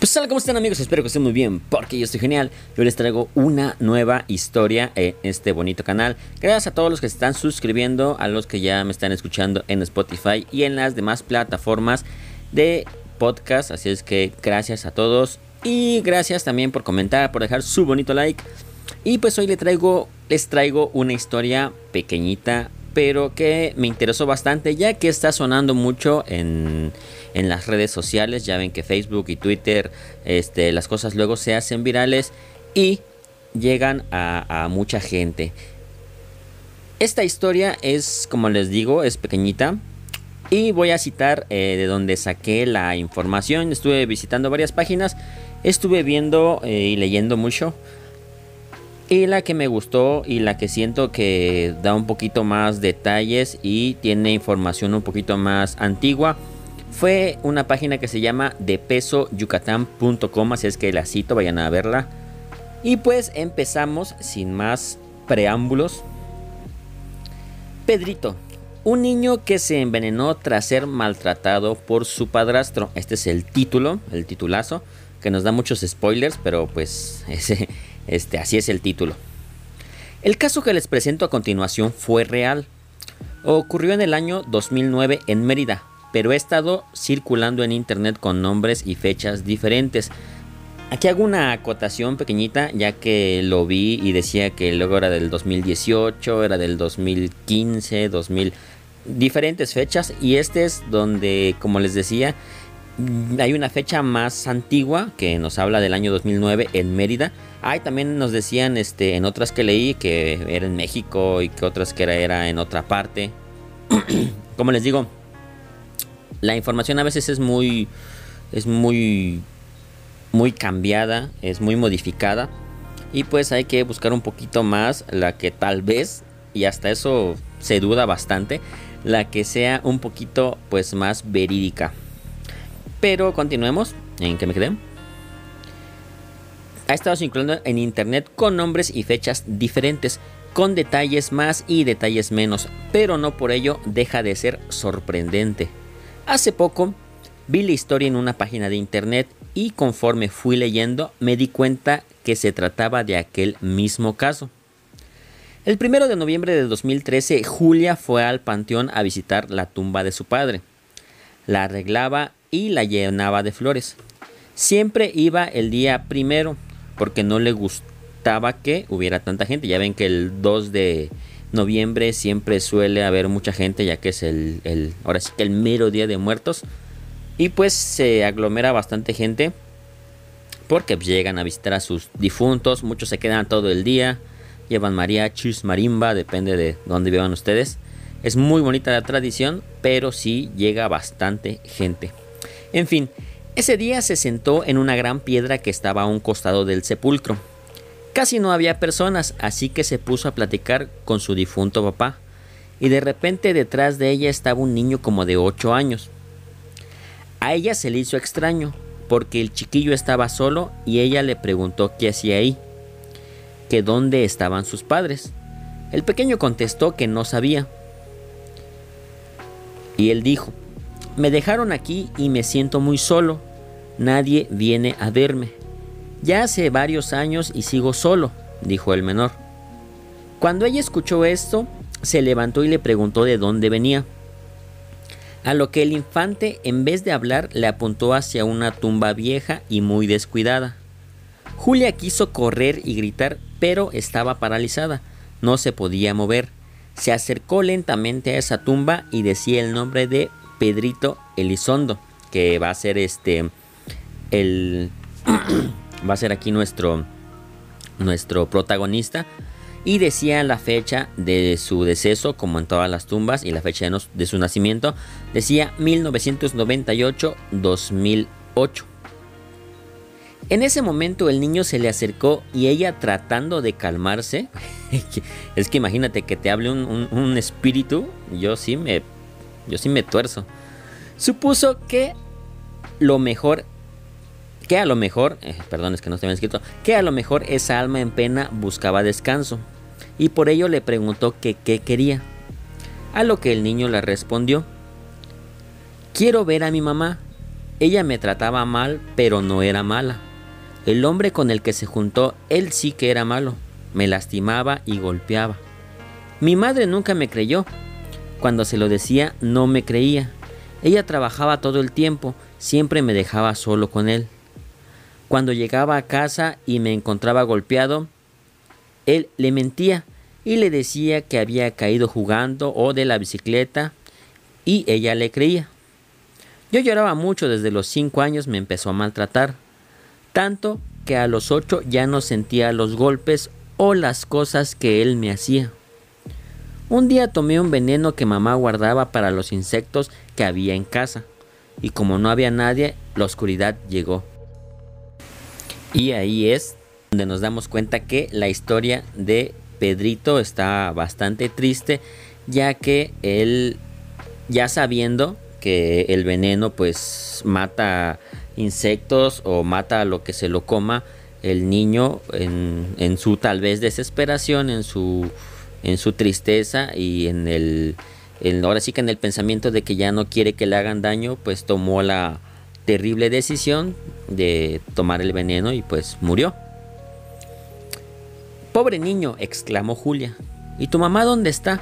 Pues hola, ¿cómo están amigos? Espero que estén muy bien, porque yo estoy genial. Yo les traigo una nueva historia en este bonito canal. Gracias a todos los que se están suscribiendo, a los que ya me están escuchando en Spotify y en las demás plataformas de podcast. Así es que gracias a todos y gracias también por comentar, por dejar su bonito like. Y pues hoy les traigo, les traigo una historia pequeñita, pero que me interesó bastante ya que está sonando mucho en, en las redes sociales. Ya ven que Facebook y Twitter, este, las cosas luego se hacen virales y llegan a, mucha gente. Esta historia es, como les digo, es pequeñita. Y voy a citar eh, de donde saqué la información. Estuve visitando varias páginas. Estuve viendo eh, y leyendo mucho. Y la que me gustó y la que siento que da un poquito más detalles y tiene información un poquito más antigua fue una página que se llama depesoyucatán.com, así es que la cito, vayan a verla. Y pues empezamos sin más preámbulos. Pedrito, un niño que se envenenó tras ser maltratado por su padrastro. Este es el título, el titulazo, que nos da muchos spoilers, pero pues este, así es el título. El caso que les presento a continuación fue real. Ocurrió en el año 2009 en Mérida, pero he estado circulando en internet con nombres y fechas diferentes. Aquí hago una acotación pequeñita, ya que lo vi y decía que luego era del 2018, era del 2015, 2000, diferentes fechas. Y este es donde, como les decía, hay una fecha más antigua que nos habla del año 2009 en Mérida. Hay también nos decían este, en otras que leí que era en México y que otras que era, era en otra parte. como les digo, la información a veces es muy es muy muy cambiada, es muy modificada y pues hay que buscar un poquito más la que tal vez y hasta eso se duda bastante, la que sea un poquito pues más verídica. Pero continuemos, ¿en qué me quedé? Ha estado circulando en internet con nombres y fechas diferentes, con detalles más y detalles menos, pero no por ello deja de ser sorprendente. Hace poco vi la historia en una página de internet y conforme fui leyendo me di cuenta que se trataba de aquel mismo caso. El primero de noviembre de 2013, Julia fue al panteón a visitar la tumba de su padre. La arreglaba y la llenaba de flores. Siempre iba el día primero porque no le gustaba que hubiera tanta gente. Ya ven que el 2 de noviembre siempre suele haber mucha gente ya que es el, ahora sí que el mero día de muertos. Y pues se aglomera bastante gente porque llegan a visitar a sus difuntos muchos se quedan todo el día llevan mariachis marimba depende de dónde vivan ustedes. Es muy bonita la tradición pero sí llega bastante gente. En fin ese día se sentó en una gran piedra que estaba a un costado del sepulcro Casi no había personas, así que se puso a platicar con su difunto papá, y de repente detrás de ella estaba un niño como de 8 años. A ella se le hizo extraño, porque el chiquillo estaba solo y ella le preguntó qué hacía ahí, que dónde estaban sus padres. El pequeño contestó que no sabía. Y él dijo, me dejaron aquí y me siento muy solo, nadie viene a verme. Ya hace varios años y sigo solo, dijo el menor. Cuando ella escuchó esto, se levantó y le preguntó de dónde venía. A lo que el infante, en vez de hablar, le apuntó hacia una tumba vieja y muy descuidada. Julia quiso correr y gritar, pero estaba paralizada, no se podía mover. Se acercó lentamente a esa tumba y decía el nombre de Pedrito Elizondo, que va a ser este el va a ser aquí nuestro, nuestro protagonista. Y decía la fecha de su deceso, como en todas las tumbas, y la fecha de, su nacimiento. Decía 1998-2008. En ese momento el niño se le acercó y ella tratando de calmarse, es que imagínate que te hable un, un, espíritu, yo sí me, yo sí me tuerzo. Supuso que lo mejor que a lo mejor, eh, perdón, es que no está escrito, que a lo mejor esa alma en pena buscaba descanso y por ello le preguntó que qué quería. A lo que el niño le respondió, quiero ver a mi mamá, Ella me trataba mal, pero no era mala. El hombre con el que se juntó, él sí que era malo. Me lastimaba y golpeaba. Mi madre nunca me creyó. Cuando se lo decía, no me creía. Ella trabajaba todo el tiempo, siempre me dejaba solo con él. Cuando llegaba a casa y me encontraba golpeado, él le mentía y le decía que había caído jugando o de la bicicleta y ella le creía. Yo lloraba mucho desde los cinco años me empezó a maltratar, tanto que a los ocho ya no sentía los golpes o las cosas que él me hacía. Un día tomé un veneno que mamá guardaba para los insectos que había en casa, y como no había nadie, la oscuridad llegó. Y ahí es donde nos damos cuenta que la historia de Pedrito está bastante triste, ya que él, ya sabiendo que el veneno pues mata insectos o mata a lo que se lo coma, el niño en, su tal vez desesperación, en su, en su tristeza y en el, ahora sí que en el pensamiento de que ya no quiere que le hagan daño, pues tomó la, terrible decisión de tomar el veneno y pues murió. Pobre niño, exclamó Julia. ¿Y tu mamá dónde está?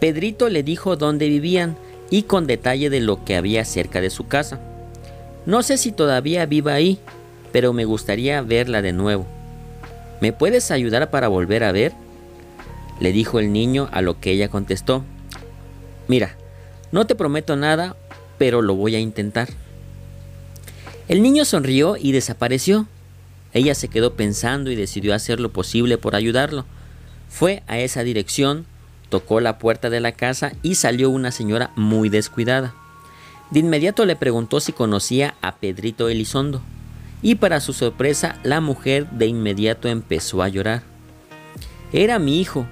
Pedrito le dijo dónde vivían y con detalle de lo que había cerca de su casa. No sé si todavía viva ahí, pero me gustaría verla de nuevo. ¿Me puedes ayudar para volver a ver? Le dijo el niño a lo que ella contestó. Mira, no te prometo nada, pero lo voy a intentar. El niño sonrió y desapareció. Ella se quedó pensando y decidió hacer lo posible por ayudarlo. Fue a esa dirección, tocó la puerta de la casa y salió una señora muy descuidada. De inmediato le preguntó si conocía a Pedrito Elizondo. Y para su sorpresa, la mujer de inmediato empezó a llorar. Era mi hijo.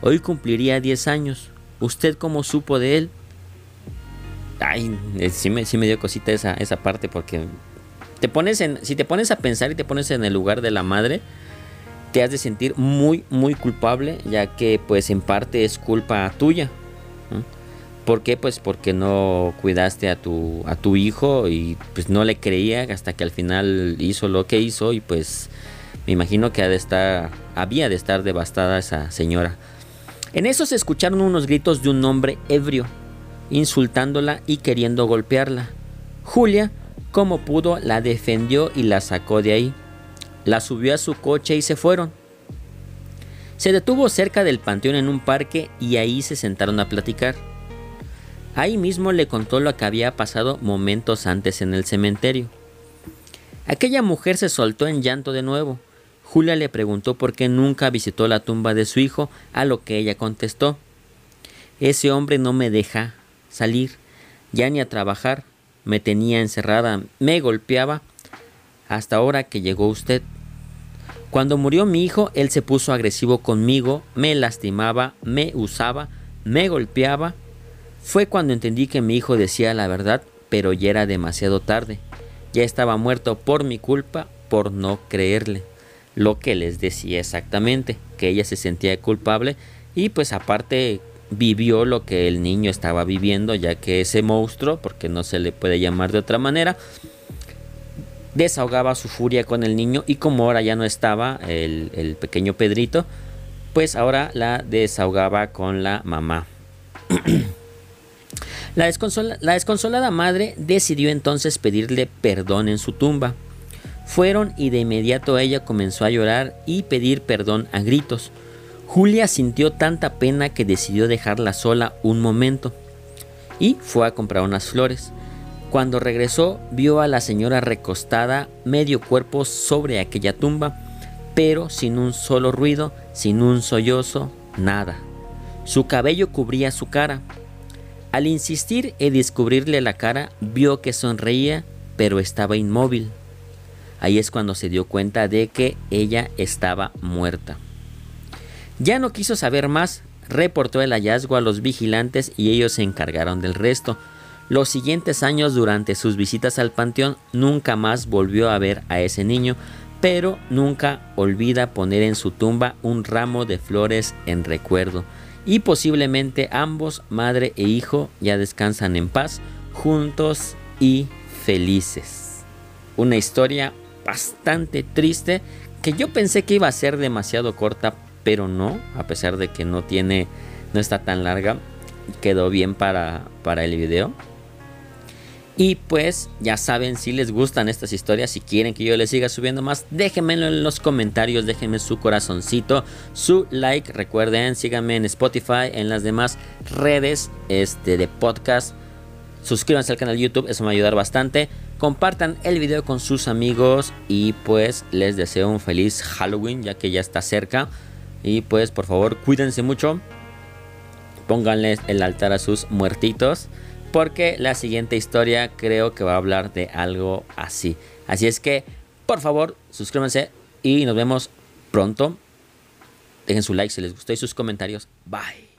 Hoy cumpliría 10 años. ¿Usted cómo supo de él? Ay, sí me, sí me dio cosita esa, esa parte porque te pones en, si te pones a pensar y te pones en el lugar de la madre, te has de sentir muy, muy culpable, ya que pues en parte es culpa tuya. ¿Por qué? Pues porque no cuidaste a tu, a tu hijo y pues no le creía hasta que al final hizo lo que hizo y pues me imagino que ha de estar, había de estar devastada esa señora. En eso se escucharon unos gritos de un hombre ebrio, insultándola y queriendo golpearla. Julia como pudo, la defendió y la sacó de ahí. La subió a su coche y se fueron. Se detuvo cerca del panteón en un parque y ahí se sentaron a platicar. Ahí mismo le contó lo que había pasado momentos antes en el cementerio. Aquella mujer se soltó en llanto de nuevo. Julia le preguntó por qué nunca visitó la tumba de su hijo, a lo que ella contestó. Ese hombre no me deja salir, ya ni a trabajar me tenía encerrada, me golpeaba, hasta ahora que llegó usted. Cuando murió mi hijo, él se puso agresivo conmigo, me lastimaba, me usaba, me golpeaba. Fue cuando entendí que mi hijo decía la verdad, pero ya era demasiado tarde. Ya estaba muerto por mi culpa, por no creerle. Lo que les decía exactamente, que ella se sentía culpable y pues aparte vivió lo que el niño estaba viviendo, ya que ese monstruo, porque no se le puede llamar de otra manera, desahogaba su furia con el niño y como ahora ya no estaba el, pequeño Pedrito, pues ahora la desahogaba con la mamá. la, la desconsolada madre decidió entonces pedirle perdón en su tumba. Fueron y de inmediato ella comenzó a llorar y pedir perdón a gritos. Julia sintió tanta pena que decidió dejarla sola un momento y fue a comprar unas flores. Cuando regresó vio a la señora recostada medio cuerpo sobre aquella tumba, pero sin un solo ruido, sin un sollozo, nada. Su cabello cubría su cara. Al insistir en descubrirle la cara, vio que sonreía, pero estaba inmóvil. Ahí es cuando se dio cuenta de que ella estaba muerta. Ya no quiso saber más, reportó el hallazgo a los vigilantes y ellos se encargaron del resto. Los siguientes años durante sus visitas al panteón nunca más volvió a ver a ese niño, pero nunca olvida poner en su tumba un ramo de flores en recuerdo. Y posiblemente ambos, madre e hijo, ya descansan en paz, juntos y felices. Una historia bastante triste que yo pensé que iba a ser demasiado corta, pero no, a pesar de que no tiene, no está tan larga, quedó bien para, para el video. Y pues ya saben si les gustan estas historias, si quieren que yo les siga subiendo más, déjenmelo en los comentarios, déjenme su corazoncito, su like, recuerden, síganme en Spotify, en las demás redes este, de podcast. Suscríbanse al canal de YouTube, eso me va a ayudar bastante. Compartan el video con sus amigos y pues les deseo un feliz Halloween ya que ya está cerca. Y pues por favor cuídense mucho. Pónganles el altar a sus muertitos porque la siguiente historia creo que va a hablar de algo así. Así es que, por favor, suscríbanse y nos vemos pronto. Dejen su like si les gustó y sus comentarios. Bye.